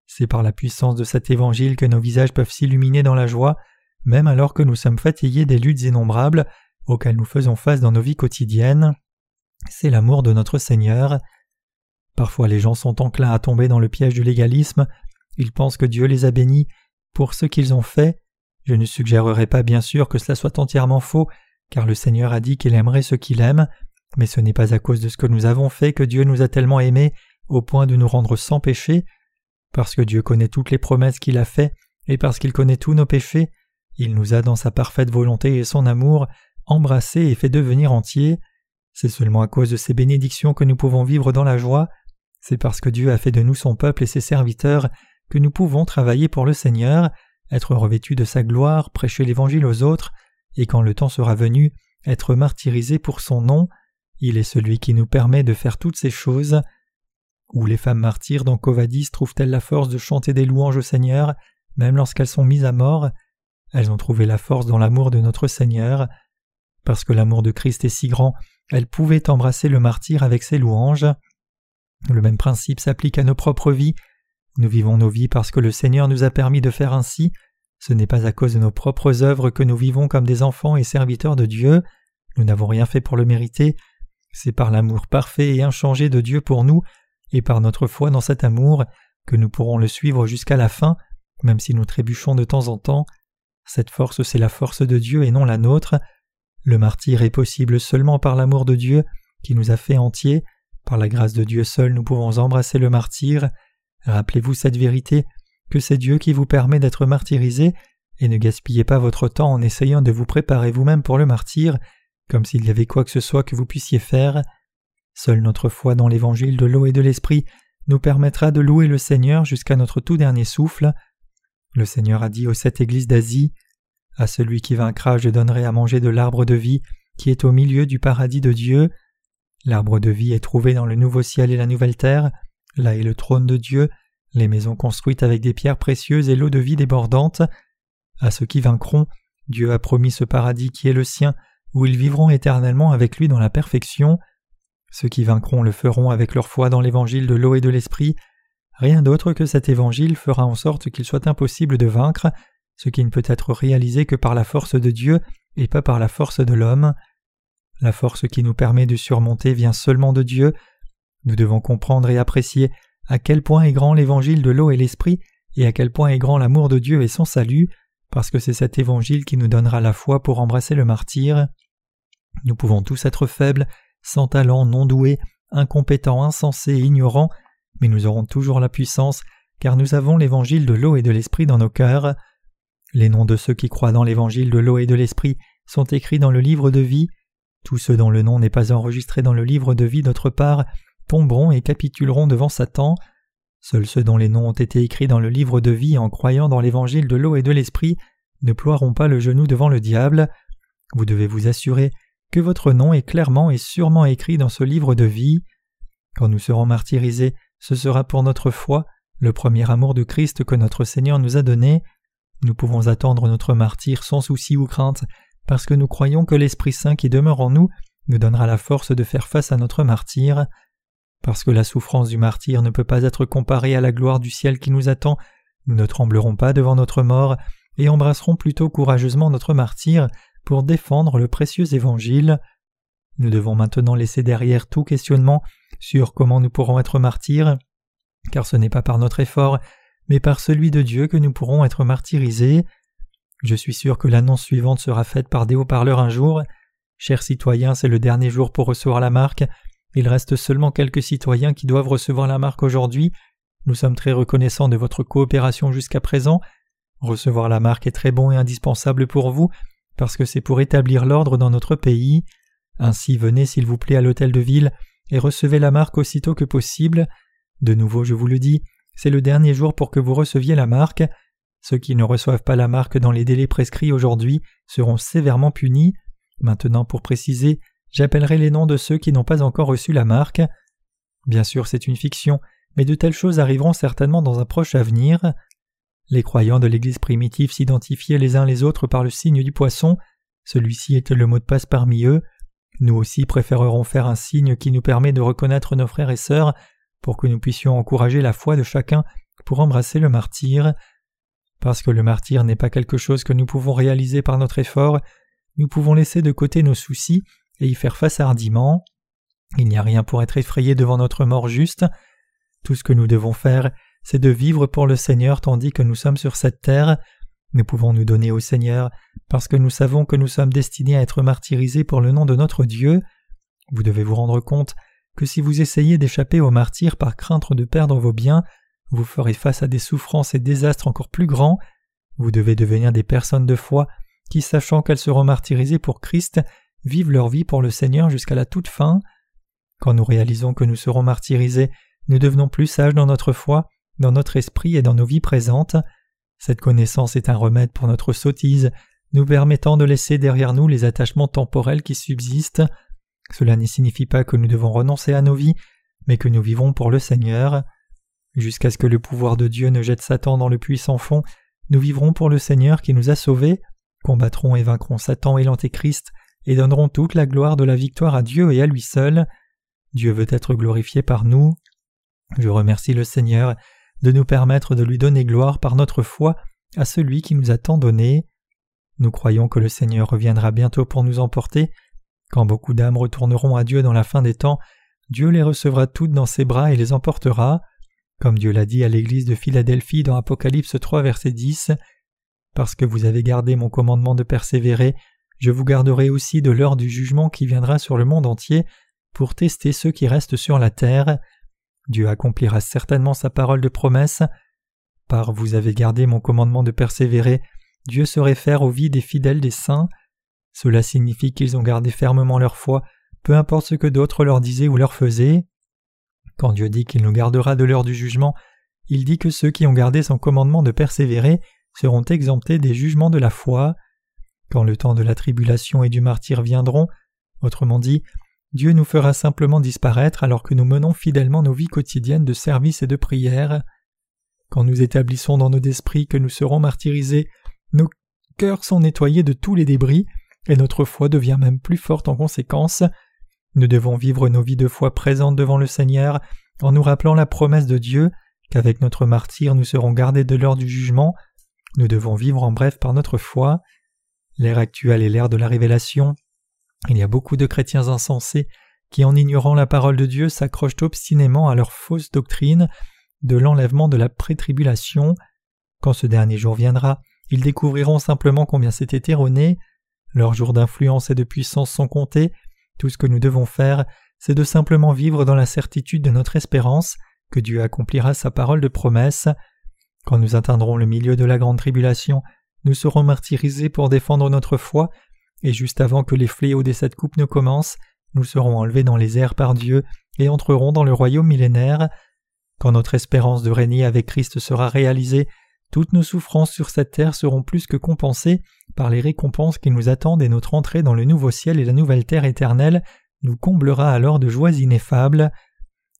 C'est par la puissance de cet évangile que nos visages peuvent s'illuminer dans la joie, même alors que nous sommes fatigués des luttes innombrables auxquelles nous faisons face dans nos vies quotidiennes. C'est l'amour de notre Seigneur. Parfois les gens sont enclins à tomber dans le piège du légalisme, ils pensent que Dieu les a bénis pour ce qu'ils ont fait. Je ne suggérerai pas bien sûr que cela soit entièrement faux, car le Seigneur a dit qu'il aimerait ceux qu'il aime, mais ce n'est pas à cause de ce que nous avons fait que Dieu nous a tellement aimés au point de nous rendre sans péché. Parce que Dieu connaît toutes les promesses qu'il a faites, et parce qu'il connaît tous nos péchés, il nous a dans sa parfaite volonté et son amour embrassés et fait devenir entiers. C'est seulement à cause de ces bénédictions que nous pouvons vivre dans la joie, c'est parce que Dieu a fait de nous son peuple et ses serviteurs que nous pouvons travailler pour le Seigneur, être revêtus de sa gloire, prêcher l'Évangile aux autres, et quand le temps sera venu, être martyrisés pour son nom. Il est celui qui nous permet de faire toutes ces choses. Où les femmes martyrs dans Covadis trouvent-elles la force de chanter des louanges au Seigneur, même lorsqu'elles sont mises à mort? Elles ont trouvé la force dans l'amour de notre Seigneur. Parce que l'amour de Christ est si grand, elles pouvaient embrasser le martyr avec ses louanges. Le même principe s'applique à nos propres vies. Nous vivons nos vies parce que le Seigneur nous a permis de faire ainsi. Ce n'est pas à cause de nos propres œuvres que nous vivons comme des enfants et serviteurs de Dieu. Nous n'avons rien fait pour le mériter. C'est par l'amour parfait et inchangé de Dieu pour nous, et par notre foi dans cet amour, que nous pourrons le suivre jusqu'à la fin, même si nous trébuchons de temps en temps. Cette force, c'est la force de Dieu et non la nôtre. Le martyr est possible seulement par l'amour de Dieu qui nous a fait entiers. Par la grâce de Dieu seul, nous pouvons embrasser le martyr. Rappelez-vous cette vérité, que c'est Dieu qui vous permet d'être martyrisé, et ne gaspillez pas votre temps en essayant de vous préparer vous-même pour le martyr, comme s'il y avait quoi que ce soit que vous puissiez faire. Seule notre foi dans l'évangile de l'eau et de l'esprit nous permettra de louer le Seigneur jusqu'à notre tout dernier souffle. Le Seigneur a dit aux sept églises d'Asie À celui qui vaincra, je donnerai à manger de l'arbre de vie qui est au milieu du paradis de Dieu. L'arbre de vie est trouvé dans le nouveau ciel et la nouvelle terre. Là est le trône de Dieu, les maisons construites avec des pierres précieuses et l'eau de vie débordante. À ceux qui vaincront, Dieu a promis ce paradis qui est le sien, où ils vivront éternellement avec lui dans la perfection. Ceux qui vaincront le feront avec leur foi dans l'évangile de l'eau et de l'esprit. Rien d'autre que cet évangile fera en sorte qu'il soit impossible de vaincre, ce qui ne peut être réalisé que par la force de Dieu et pas par la force de l'homme. La force qui nous permet de surmonter vient seulement de Dieu. Nous devons comprendre et apprécier à quel point est grand l'évangile de l'eau et l'esprit et à quel point est grand l'amour de Dieu et son salut, parce que c'est cet évangile qui nous donnera la foi pour embrasser le martyr. Nous pouvons tous être faibles, sans talent, non doués, incompétents, insensés, ignorants, mais nous aurons toujours la puissance, car nous avons l'évangile de l'eau et de l'esprit dans nos cœurs. Les noms de ceux qui croient dans l'évangile de l'eau et de l'esprit sont écrits dans le livre de vie. Tous ceux dont le nom n'est pas enregistré dans le livre de vie d'autre part tomberont et capituleront devant Satan. Seuls ceux dont les noms ont été écrits dans le livre de vie en croyant dans l'évangile de l'eau et de l'esprit ne ploieront pas le genou devant le diable. Vous devez vous assurer que votre nom est clairement et sûrement écrit dans ce livre de vie. Quand nous serons martyrisés, ce sera pour notre foi, le premier amour de Christ que notre Seigneur nous a donné. Nous pouvons attendre notre martyr sans souci ou crainte, parce que nous croyons que l'Esprit Saint qui demeure en nous nous donnera la force de faire face à notre martyr. Parce que la souffrance du martyr ne peut pas être comparée à la gloire du ciel qui nous attend, nous ne tremblerons pas devant notre mort et embrasserons plutôt courageusement notre martyr pour défendre le précieux évangile. Nous devons maintenant laisser derrière tout questionnement sur comment nous pourrons être martyrs, car ce n'est pas par notre effort, mais par celui de Dieu que nous pourrons être martyrisés. Je suis sûr que l'annonce suivante sera faite par des haut-parleurs un jour. Chers citoyens, c'est le dernier jour pour recevoir la marque, il reste seulement quelques citoyens qui doivent recevoir la marque aujourd'hui. Nous sommes très reconnaissants de votre coopération jusqu'à présent. Recevoir la marque est très bon et indispensable pour vous, parce que c'est pour établir l'ordre dans notre pays. Ainsi venez s'il vous plaît à l'hôtel de ville et recevez la marque aussitôt que possible. De nouveau, je vous le dis, c'est le dernier jour pour que vous receviez la marque. Ceux qui ne reçoivent pas la marque dans les délais prescrits aujourd'hui seront sévèrement punis. Maintenant, pour préciser, j'appellerai les noms de ceux qui n'ont pas encore reçu la marque. Bien sûr, c'est une fiction, mais de telles choses arriveront certainement dans un proche avenir. Les croyants de l'Église primitive s'identifiaient les uns les autres par le signe du poisson, celui-ci était le mot de passe parmi eux. Nous aussi préférerons faire un signe qui nous permet de reconnaître nos frères et sœurs pour que nous puissions encourager la foi de chacun pour embrasser le martyr. Parce que le martyr n'est pas quelque chose que nous pouvons réaliser par notre effort, nous pouvons laisser de côté nos soucis et y faire face hardiment. Il n'y a rien pour être effrayé devant notre mort juste. Tout ce que nous devons faire, c'est de vivre pour le Seigneur tandis que nous sommes sur cette terre. Nous pouvons nous donner au Seigneur parce que nous savons que nous sommes destinés à être martyrisés pour le nom de notre Dieu. Vous devez vous rendre compte que si vous essayez d'échapper au martyr par crainte de perdre vos biens, vous ferez face à des souffrances et désastres encore plus grands. Vous devez devenir des personnes de foi qui, sachant qu'elles seront martyrisées pour Christ, vivent leur vie pour le Seigneur jusqu'à la toute fin. Quand nous réalisons que nous serons martyrisés, nous devenons plus sages dans notre foi, dans notre esprit et dans nos vies présentes. Cette connaissance est un remède pour notre sottise, nous permettant de laisser derrière nous les attachements temporels qui subsistent. Cela ne signifie pas que nous devons renoncer à nos vies, mais que nous vivons pour le Seigneur. Jusqu'à ce que le pouvoir de Dieu ne jette Satan dans le puissant fond, nous vivrons pour le Seigneur qui nous a sauvés, combattrons et vaincrons Satan et l'Antéchrist, et donneront toute la gloire de la victoire à Dieu et à lui seul. Dieu veut être glorifié par nous. Je remercie le Seigneur de nous permettre de lui donner gloire par notre foi à celui qui nous a tant donné. Nous croyons que le Seigneur reviendra bientôt pour nous emporter. Quand beaucoup d'âmes retourneront à Dieu dans la fin des temps, Dieu les recevra toutes dans ses bras et les emportera. Comme Dieu l'a dit à l'église de Philadelphie dans Apocalypse 3 verset 10, Parce que vous avez gardé mon commandement de persévérer, je vous garderai aussi de l'heure du jugement qui viendra sur le monde entier pour tester ceux qui restent sur la terre. Dieu accomplira certainement sa parole de promesse. Par vous avez gardé mon commandement de persévérer, Dieu se réfère aux vies des fidèles des saints. Cela signifie qu'ils ont gardé fermement leur foi, peu importe ce que d'autres leur disaient ou leur faisaient. Quand Dieu dit qu'il nous gardera de l'heure du jugement, il dit que ceux qui ont gardé son commandement de persévérer seront exemptés des jugements de la foi. Quand le temps de la tribulation et du martyr viendront, autrement dit, Dieu nous fera simplement disparaître alors que nous menons fidèlement nos vies quotidiennes de service et de prière. Quand nous établissons dans nos esprits que nous serons martyrisés, nos cœurs sont nettoyés de tous les débris, et notre foi devient même plus forte en conséquence. Nous devons vivre nos vies de foi présentes devant le Seigneur en nous rappelant la promesse de Dieu qu'avec notre martyr nous serons gardés de l'heure du jugement. Nous devons vivre en bref par notre foi. L'ère actuelle est l'ère de la révélation. Il y a beaucoup de chrétiens insensés qui, en ignorant la parole de Dieu, s'accrochent obstinément à leur fausse doctrine de l'enlèvement de la prétribulation. Quand ce dernier jour viendra, ils découvriront simplement combien c'était erroné. Leurs jours d'influence et de puissance sont comptés. Tout ce que nous devons faire, c'est de simplement vivre dans la certitude de notre espérance que Dieu accomplira sa parole de promesse. Quand nous atteindrons le milieu de la grande tribulation, nous serons martyrisés pour défendre notre foi, et juste avant que les fléaux des sept coupes ne commencent, nous serons enlevés dans les airs par Dieu et entrerons dans le royaume millénaire. Quand notre espérance de régner avec Christ sera réalisée, toutes nos souffrances sur cette terre seront plus que compensées par les récompenses qui nous attendent et notre entrée dans le nouveau ciel et la nouvelle terre éternelle nous comblera alors de joies ineffables.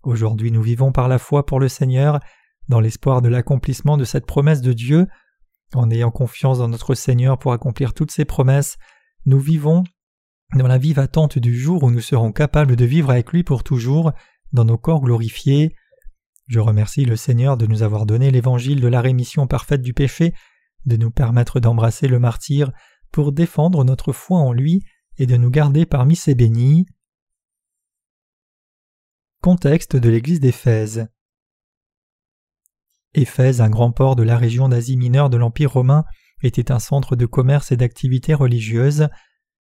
Aujourd'hui nous vivons par la foi pour le Seigneur, dans l'espoir de l'accomplissement de cette promesse de Dieu. En ayant confiance dans notre Seigneur pour accomplir toutes ses promesses, nous vivons dans la vive attente du jour où nous serons capables de vivre avec lui pour toujours, dans nos corps glorifiés. Je remercie le Seigneur de nous avoir donné l'évangile de la rémission parfaite du péché, de nous permettre d'embrasser le martyr pour défendre notre foi en lui et de nous garder parmi ses bénis. Contexte de l'église d'Éphèse Éphèse, un grand port de la région d'Asie mineure de l'Empire romain, était un centre de commerce et d'activités religieuses.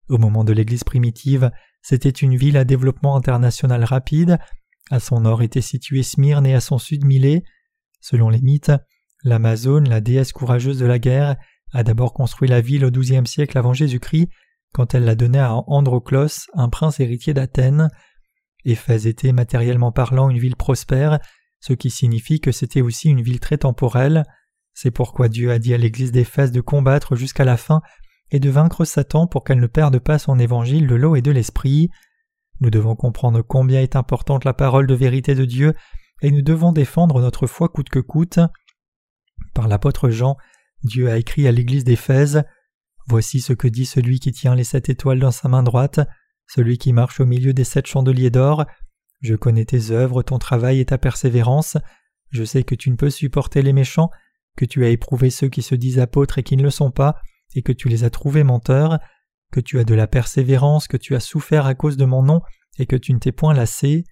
Au moment de l'église primitive, c'était une ville à développement international rapide. À son nord était située Smyrne et à son sud Milet. Selon les mythes, l'Amazone, la déesse courageuse de la guerre, a d'abord construit la ville au XIIe siècle avant Jésus-Christ, quand elle la donnait à Androclos, un prince héritier d'Athènes. Éphèse était matériellement parlant une ville prospère, ce qui signifie que c'était aussi une ville très temporelle. C'est pourquoi Dieu a dit à l'église d'Éphèse de combattre jusqu'à la fin et de vaincre Satan pour qu'elle ne perde pas son évangile de l'eau et de l'esprit. Nous devons comprendre combien est importante la parole de vérité de Dieu et nous devons défendre notre foi coûte que coûte. Par l'apôtre Jean, Dieu a écrit à l'église d'Éphèse Voici ce que dit celui qui tient les sept étoiles dans sa main droite celui qui marche au milieu des sept chandeliers d'or. Je connais tes œuvres, ton travail et ta persévérance. Je sais que tu ne peux supporter les méchants, que tu as éprouvé ceux qui se disent apôtres et qui ne le sont pas, et que tu les as trouvés menteurs, que tu as de la persévérance, que tu as souffert à cause de mon nom, et que tu ne t'es point lassé.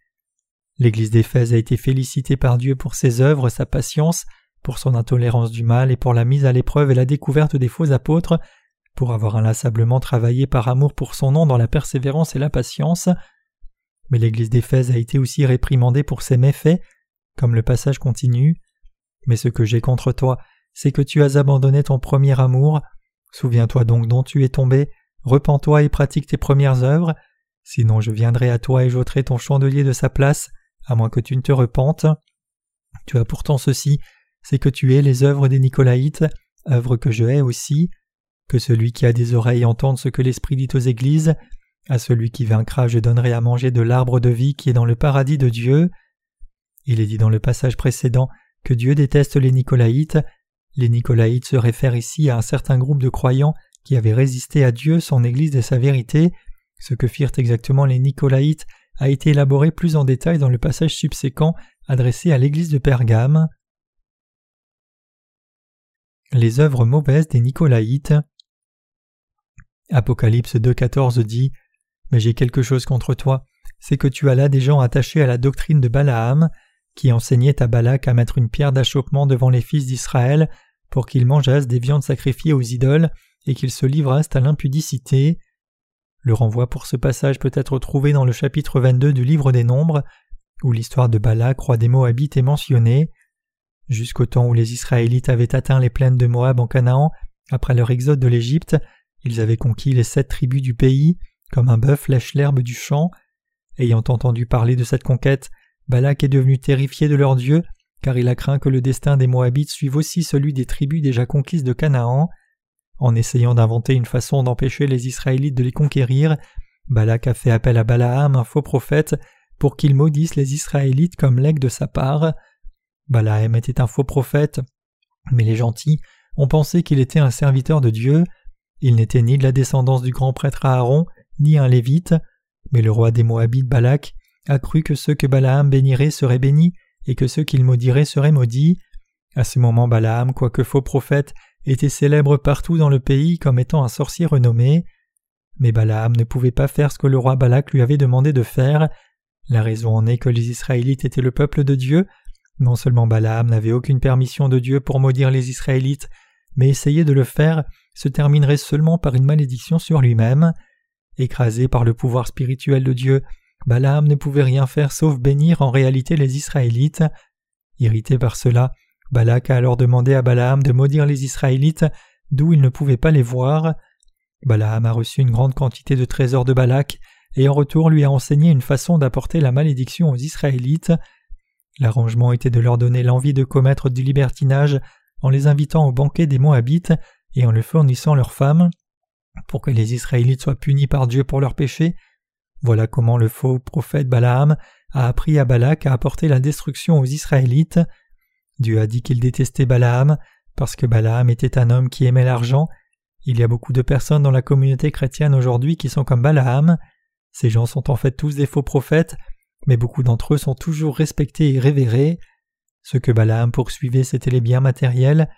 L'Église d'Éphèse a été félicitée par Dieu pour ses œuvres, sa patience, pour son intolérance du mal et pour la mise à l'épreuve et la découverte des faux apôtres, pour avoir inlassablement travaillé par amour pour son nom dans la persévérance et la patience. Mais l'Église d'Éphèse a été aussi réprimandée pour ses méfaits, comme le passage continue. Mais ce que j'ai contre toi, c'est que tu as abandonné ton premier amour. Souviens-toi donc dont tu es tombé, repens-toi et pratique tes premières œuvres, sinon je viendrai à toi et j'ôterai ton chandelier de sa place, à moins que tu ne te repentes. Tu as pourtant ceci, c'est que tu es les œuvres des Nicolaïtes, œuvres que je hais aussi. Que celui qui a des oreilles entende ce que l'Esprit dit aux Églises. À celui qui vaincra, je donnerai à manger de l'arbre de vie qui est dans le paradis de Dieu. Il est dit dans le passage précédent que Dieu déteste les Nicolaïtes. Les Nicolaïtes se réfèrent ici à un certain groupe de croyants qui avaient résisté à Dieu, son Église et sa vérité. Ce que firent exactement les Nicolaïtes a été élaboré plus en détail dans le passage subséquent adressé à l'Église de Pergame. Les œuvres mauvaises des Nicolaïtes. Apocalypse 2.14 dit Mais j'ai quelque chose contre toi, c'est que tu as là des gens attachés à la doctrine de Balaam, qui enseignait à Balak à mettre une pierre d'achoppement devant les fils d'Israël pour qu'ils mangeassent des viandes sacrifiées aux idoles et qu'ils se livrassent à l'impudicité. Le renvoi pour ce passage peut être trouvé dans le chapitre 22 du livre des Nombres, où l'histoire de Balak, roi des Moabites, est mentionnée. Jusqu'au temps où les Israélites avaient atteint les plaines de Moab en Canaan, après leur exode de l'Égypte, ils avaient conquis les sept tribus du pays, comme un bœuf lèche l'herbe du champ. Ayant entendu parler de cette conquête, Balak est devenu terrifié de leur Dieu, car il a craint que le destin des Moabites suive aussi celui des tribus déjà conquises de Canaan. En essayant d'inventer une façon d'empêcher les Israélites de les conquérir, Balak a fait appel à Balaam, un faux prophète, pour qu'il maudisse les Israélites comme legs de sa part. Balaam était un faux prophète, mais les gentils ont pensé qu'il était un serviteur de Dieu. Il n'était ni de la descendance du grand prêtre Aaron, ni un lévite, mais le roi des Moabites Balak a cru que ceux que Balaam bénirait seraient bénis et que ceux qu'il maudirait seraient maudits. À ce moment Balaam, quoique faux prophète, était célèbre partout dans le pays comme étant un sorcier renommé. Mais Balaam ne pouvait pas faire ce que le roi Balak lui avait demandé de faire. La raison en est que les Israélites étaient le peuple de Dieu. Non seulement Balaam n'avait aucune permission de Dieu pour maudire les Israélites, mais essayer de le faire se terminerait seulement par une malédiction sur lui-même. Écrasé par le pouvoir spirituel de Dieu, Balaam ne pouvait rien faire sauf bénir en réalité les Israélites. Irrité par cela, Balak a alors demandé à Balaam de maudire les Israélites d'où il ne pouvait pas les voir. Balaam a reçu une grande quantité de trésors de Balak et en retour lui a enseigné une façon d'apporter la malédiction aux Israélites. L'arrangement était de leur donner l'envie de commettre du libertinage en les invitant au banquet des Moabites et en leur fournissant leurs femmes, pour que les Israélites soient punis par Dieu pour leurs péchés. Voilà comment le faux prophète Balaam a appris à Balak à apporter la destruction aux Israélites. Dieu a dit qu'il détestait Balaam, parce que Balaam était un homme qui aimait l'argent. Il y a beaucoup de personnes dans la communauté chrétienne aujourd'hui qui sont comme Balaam. Ces gens sont en fait tous des faux prophètes, mais beaucoup d'entre eux sont toujours respectés et révérés. Ce que Balaam poursuivait, c'était les biens matériels.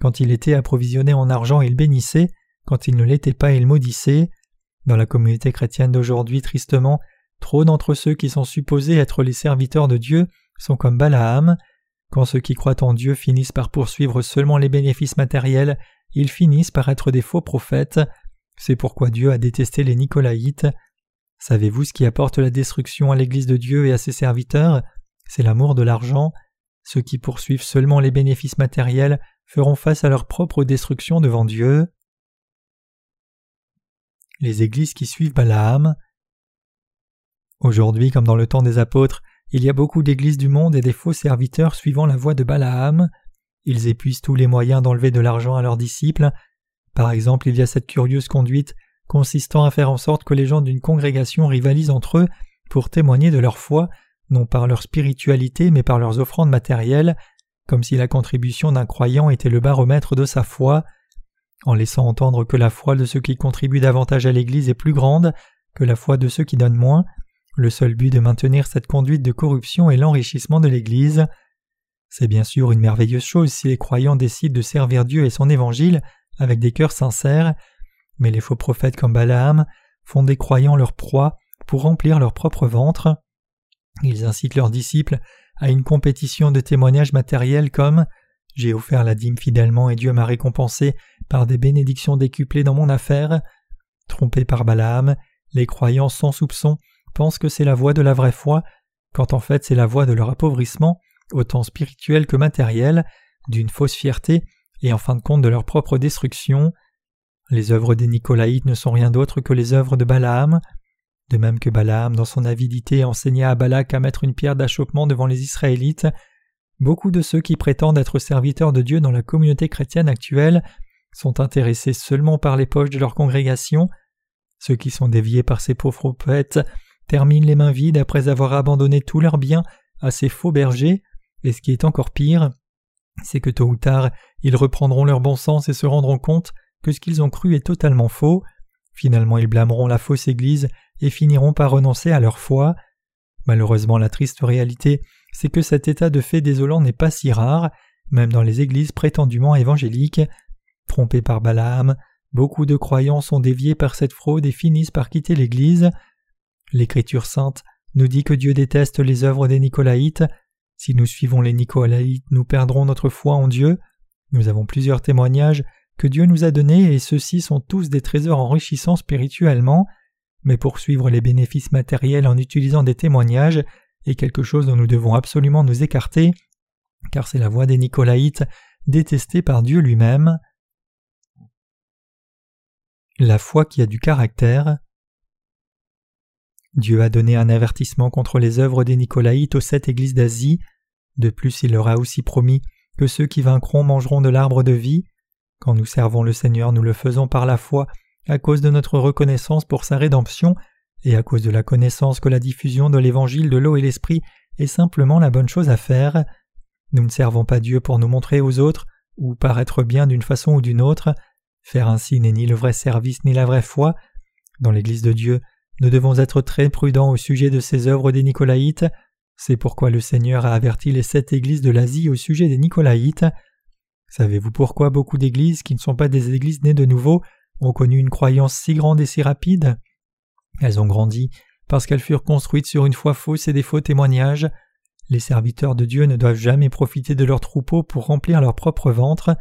Quand il était approvisionné en argent, il bénissait, quand il ne l'était pas, il maudissait. Dans la communauté chrétienne d'aujourd'hui, tristement, trop d'entre ceux qui sont supposés être les serviteurs de Dieu sont comme Balaam. Quand ceux qui croient en Dieu finissent par poursuivre seulement les bénéfices matériels, ils finissent par être des faux prophètes. C'est pourquoi Dieu a détesté les Nicolaïtes. Savez-vous ce qui apporte la destruction à l'Église de Dieu et à ses serviteurs? C'est l'amour de l'argent. Ceux qui poursuivent seulement les bénéfices matériels feront face à leur propre destruction devant Dieu. Les églises qui suivent Balaam. Aujourd'hui, comme dans le temps des apôtres, il y a beaucoup d'églises du monde et des faux serviteurs suivant la voie de Balaam. Ils épuisent tous les moyens d'enlever de l'argent à leurs disciples. Par exemple, il y a cette curieuse conduite consistant à faire en sorte que les gens d'une congrégation rivalisent entre eux pour témoigner de leur foi non par leur spiritualité mais par leurs offrandes matérielles, comme si la contribution d'un croyant était le baromètre de sa foi, en laissant entendre que la foi de ceux qui contribuent davantage à l'Église est plus grande que la foi de ceux qui donnent moins, le seul but de maintenir cette conduite de corruption est l'enrichissement de l'Église. C'est bien sûr une merveilleuse chose si les croyants décident de servir Dieu et son évangile avec des cœurs sincères, mais les faux prophètes comme Balaam font des croyants leur proie pour remplir leur propre ventre. Ils incitent leurs disciples à une compétition de témoignages matériels comme J'ai offert la dîme fidèlement et Dieu m'a récompensé par des bénédictions décuplées dans mon affaire. Trompés par Balaam, les croyants sans soupçon pensent que c'est la voie de la vraie foi, quand en fait c'est la voie de leur appauvrissement, autant spirituel que matériel, d'une fausse fierté et en fin de compte de leur propre destruction. Les œuvres des Nicolaïtes ne sont rien d'autre que les œuvres de Balaam. De même que Balaam, dans son avidité, enseigna à Balak à mettre une pierre d'achoppement devant les Israélites, beaucoup de ceux qui prétendent être serviteurs de Dieu dans la communauté chrétienne actuelle sont intéressés seulement par les poches de leur congrégation. Ceux qui sont déviés par ces pauvres prophètes terminent les mains vides après avoir abandonné tous leurs biens à ces faux bergers, et ce qui est encore pire, c'est que tôt ou tard ils reprendront leur bon sens et se rendront compte que ce qu'ils ont cru est totalement faux. Finalement ils blâmeront la fausse Église et finiront par renoncer à leur foi. Malheureusement, la triste réalité, c'est que cet état de fait désolant n'est pas si rare, même dans les églises prétendument évangéliques. Trompés par Balaam, beaucoup de croyants sont déviés par cette fraude et finissent par quitter l'Église. L'Écriture sainte nous dit que Dieu déteste les œuvres des Nicolaïtes. Si nous suivons les Nicolaïtes, nous perdrons notre foi en Dieu. Nous avons plusieurs témoignages que Dieu nous a donnés et ceux-ci sont tous des trésors enrichissants spirituellement, mais poursuivre les bénéfices matériels en utilisant des témoignages est quelque chose dont nous devons absolument nous écarter, car c'est la voie des Nicolaïtes détestée par Dieu lui-même. La foi qui a du caractère. Dieu a donné un avertissement contre les œuvres des Nicolaïtes aux sept églises d'Asie. De plus, il leur a aussi promis que ceux qui vaincront mangeront de l'arbre de vie. Quand nous servons le Seigneur, nous le faisons par la foi, à cause de notre reconnaissance pour sa rédemption, et à cause de la connaissance que la diffusion de l'évangile de l'eau et l'esprit est simplement la bonne chose à faire. Nous ne servons pas Dieu pour nous montrer aux autres, ou paraître bien d'une façon ou d'une autre. Faire ainsi n'est ni le vrai service ni la vraie foi. Dans l'Église de Dieu, nous devons être très prudents au sujet de ces œuvres des Nicolaïtes. C'est pourquoi le Seigneur a averti les sept églises de l'Asie au sujet des Nicolaïtes. Savez-vous pourquoi beaucoup d'églises qui ne sont pas des églises nées de nouveau ont connu une croyance si grande et si rapide? Elles ont grandi parce qu'elles furent construites sur une foi fausse et des faux témoignages. Les serviteurs de Dieu ne doivent jamais profiter de leur troupeau pour remplir leur propre ventre.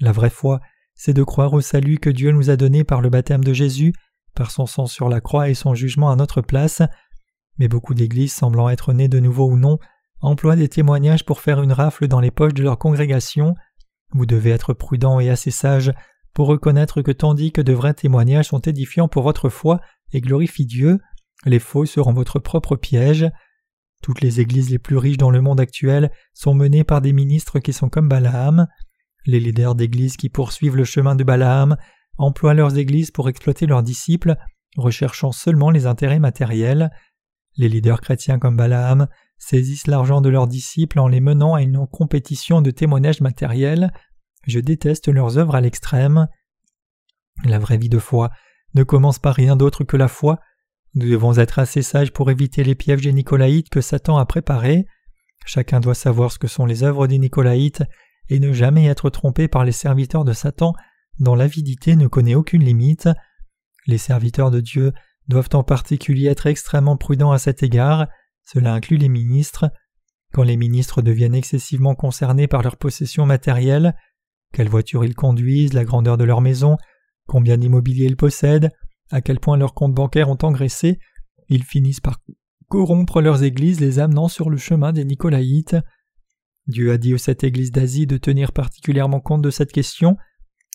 La vraie foi, c'est de croire au salut que Dieu nous a donné par le baptême de Jésus, par son sang sur la croix et son jugement à notre place. Mais beaucoup d'églises semblant être nées de nouveau ou non emploient des témoignages pour faire une rafle dans les poches de leur congrégation. Vous devez être prudent et assez sage pour reconnaître que tandis que de vrais témoignages sont édifiants pour votre foi et glorifient Dieu, les faux seront votre propre piège. Toutes les églises les plus riches dans le monde actuel sont menées par des ministres qui sont comme Balaam. Les leaders d'églises qui poursuivent le chemin de Balaam emploient leurs églises pour exploiter leurs disciples, recherchant seulement les intérêts matériels. Les leaders chrétiens comme Balaam saisissent l'argent de leurs disciples en les menant à une compétition de témoignages matériels. Je déteste leurs œuvres à l'extrême. La vraie vie de foi ne commence par rien d'autre que la foi. Nous devons être assez sages pour éviter les pièges des Nicolaïtes que Satan a préparés. Chacun doit savoir ce que sont les œuvres des Nicolaïtes et ne jamais être trompé par les serviteurs de Satan dont l'avidité ne connaît aucune limite. Les serviteurs de Dieu doivent en particulier être extrêmement prudents à cet égard, cela inclut les ministres. Quand les ministres deviennent excessivement concernés par leurs possessions matérielles, quelle voiture ils conduisent, la grandeur de leur maison, combien d'immobilier ils possèdent, à quel point leurs comptes bancaires ont engraissé, ils finissent par corrompre leurs églises, les amenant sur le chemin des Nicolaïtes. Dieu a dit aux sept églises d'Asie de tenir particulièrement compte de cette question.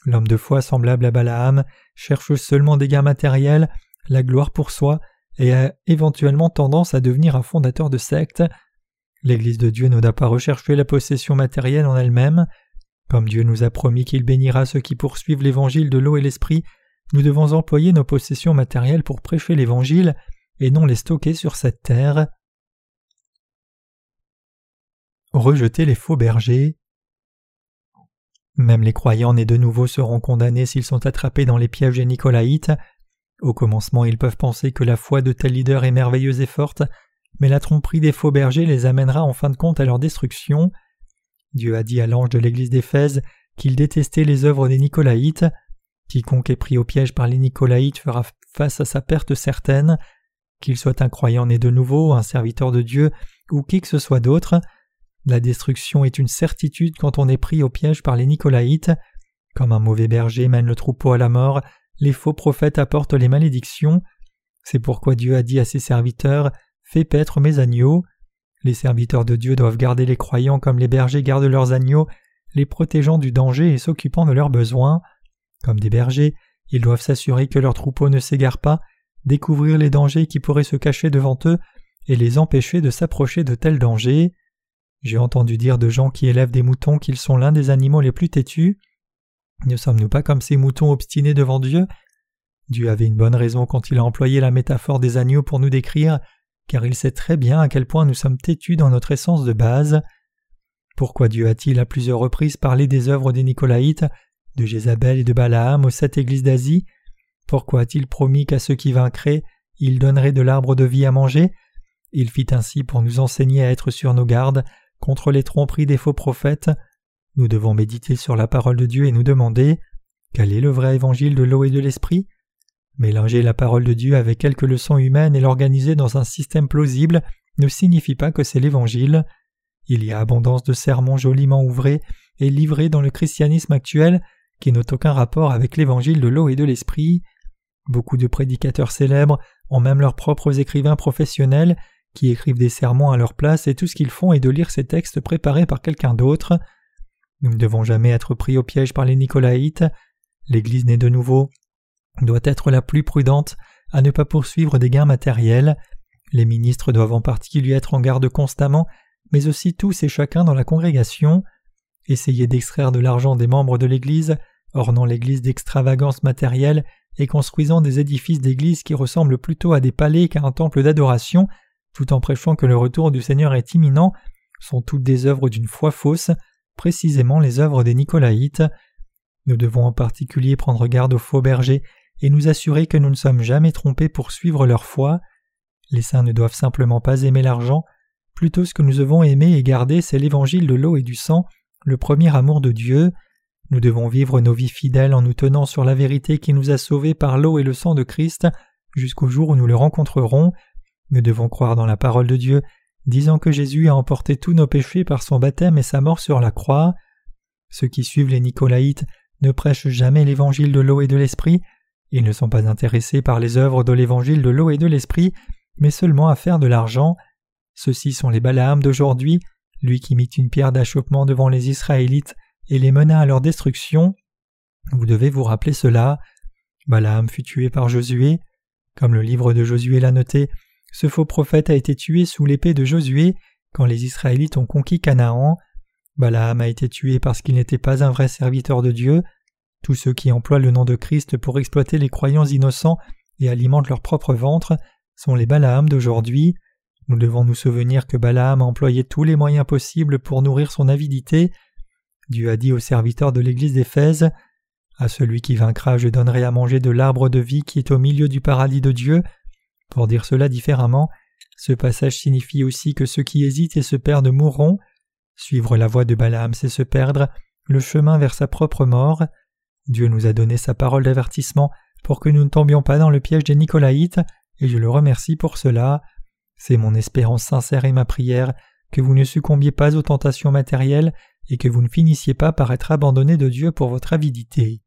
L'homme de foi semblable à Balaam cherche seulement des gains matériels, la gloire pour soi, et a éventuellement tendance à devenir un fondateur de secte. L'Église de Dieu ne doit pas rechercher la possession matérielle en elle-même. Comme Dieu nous a promis qu'il bénira ceux qui poursuivent l'évangile de l'eau et l'esprit, nous devons employer nos possessions matérielles pour prêcher l'évangile et non les stocker sur cette terre. Rejeter les faux bergers. Même les croyants nés de nouveau seront condamnés s'ils sont attrapés dans les pièges des Nicolaïtes. Au commencement, ils peuvent penser que la foi de tels leaders est merveilleuse et forte, mais la tromperie des faux bergers les amènera en fin de compte à leur destruction. Dieu a dit à l'ange de l'église d'Éphèse qu'il détestait les œuvres des Nicolaïtes. Quiconque est pris au piège par les Nicolaïtes fera face à sa perte certaine. Qu'il soit un croyant né de nouveau, un serviteur de Dieu ou qui que ce soit d'autre, la destruction est une certitude quand on est pris au piège par les Nicolaïtes. Comme un mauvais berger mène le troupeau à la mort, les faux prophètes apportent les malédictions. C'est pourquoi Dieu a dit à ses serviteurs Fais paître mes agneaux. Les serviteurs de Dieu doivent garder les croyants comme les bergers gardent leurs agneaux, les protégeant du danger et s'occupant de leurs besoins. Comme des bergers, ils doivent s'assurer que leur troupeau ne s'égare pas, découvrir les dangers qui pourraient se cacher devant eux et les empêcher de s'approcher de tels dangers. J'ai entendu dire de gens qui élèvent des moutons qu'ils sont l'un des animaux les plus têtus. Ne sommes-nous pas comme ces moutons obstinés devant Dieu? Dieu avait une bonne raison quand il a employé la métaphore des agneaux pour nous décrire, car il sait très bien à quel point nous sommes têtus dans notre essence de base. Pourquoi Dieu a-t-il à plusieurs reprises parlé des œuvres des Nicolaïtes, de Jézabel et de Balaam aux sept églises d'Asie? Pourquoi a-t-il promis qu'à ceux qui vaincraient, il donnerait de l'arbre de vie à manger? Il fit ainsi pour nous enseigner à être sur nos gardes contre les tromperies des faux prophètes, nous devons méditer sur la parole de Dieu et nous demander quel est le vrai évangile de l'eau et de l'esprit? Mélanger la parole de Dieu avec quelques leçons humaines et l'organiser dans un système plausible ne signifie pas que c'est l'évangile. Il y a abondance de sermons joliment ouvrés est livrée dans le christianisme actuel qui n'ont aucun rapport avec l'évangile de l'eau et de l'esprit. Beaucoup de prédicateurs célèbres ont même leurs propres écrivains professionnels qui écrivent des sermons à leur place et tout ce qu'ils font est de lire ces textes préparés par quelqu'un d'autre. Nous ne devons jamais être pris au piège par les Nicolaïtes. L'Église née de nouveau doit être la plus prudente à ne pas poursuivre des gains matériels. Les ministres doivent en particulier être en garde constamment, mais aussi tous et chacun dans la congrégation. Essayer d'extraire de l'argent des membres de l'Église, ornant l'Église d'extravagance matérielle et construisant des édifices d'Église qui ressemblent plutôt à des palais qu'à un temple d'adoration, tout en prêchant que le retour du Seigneur est imminent, sont toutes des œuvres d'une foi fausse, précisément les œuvres des Nicolaïtes. Nous devons en particulier prendre garde aux faux bergers et nous assurer que nous ne sommes jamais trompés pour suivre leur foi. Les saints ne doivent simplement pas aimer l'argent, plutôt ce que nous devons aimer et garder, c'est l'évangile de l'eau et du sang, le premier amour de Dieu. Nous devons vivre nos vies fidèles en nous tenant sur la vérité qui nous a sauvés par l'eau et le sang de Christ jusqu'au jour où nous le rencontrerons. Nous devons croire dans la parole de Dieu, disant que Jésus a emporté tous nos péchés par son baptême et sa mort sur la croix. Ceux qui suivent les Nicolaïtes ne prêchent jamais l'évangile de l'eau et de l'esprit, ils ne sont pas intéressés par les œuvres de l'évangile de l'eau et de l'esprit, mais seulement à faire de l'argent. Ceux-ci sont les Balaam d'aujourd'hui, lui qui mit une pierre d'achoppement devant les Israélites et les mena à leur destruction. Vous devez vous rappeler cela. Balaam fut tué par Josué. Comme le livre de Josué l'a noté, ce faux prophète a été tué sous l'épée de Josué quand les Israélites ont conquis Canaan. Balaam a été tué parce qu'il n'était pas un vrai serviteur de Dieu. Tous ceux qui emploient le nom de Christ pour exploiter les croyants innocents et alimentent leur propre ventre sont les Balaam d'aujourd'hui. Nous devons nous souvenir que Balaam a employé tous les moyens possibles pour nourrir son avidité. Dieu a dit aux serviteurs de l'église d'Éphèse À celui qui vaincra, je donnerai à manger de l'arbre de vie qui est au milieu du paradis de Dieu. Pour dire cela différemment, ce passage signifie aussi que ceux qui hésitent et se perdent mourront. Suivre la voie de Balaam, c'est se perdre, le chemin vers sa propre mort. Dieu nous a donné sa parole d'avertissement pour que nous ne tombions pas dans le piège des Nicolaïtes, et je le remercie pour cela. C'est mon espérance sincère et ma prière que vous ne succombiez pas aux tentations matérielles et que vous ne finissiez pas par être abandonné de Dieu pour votre avidité.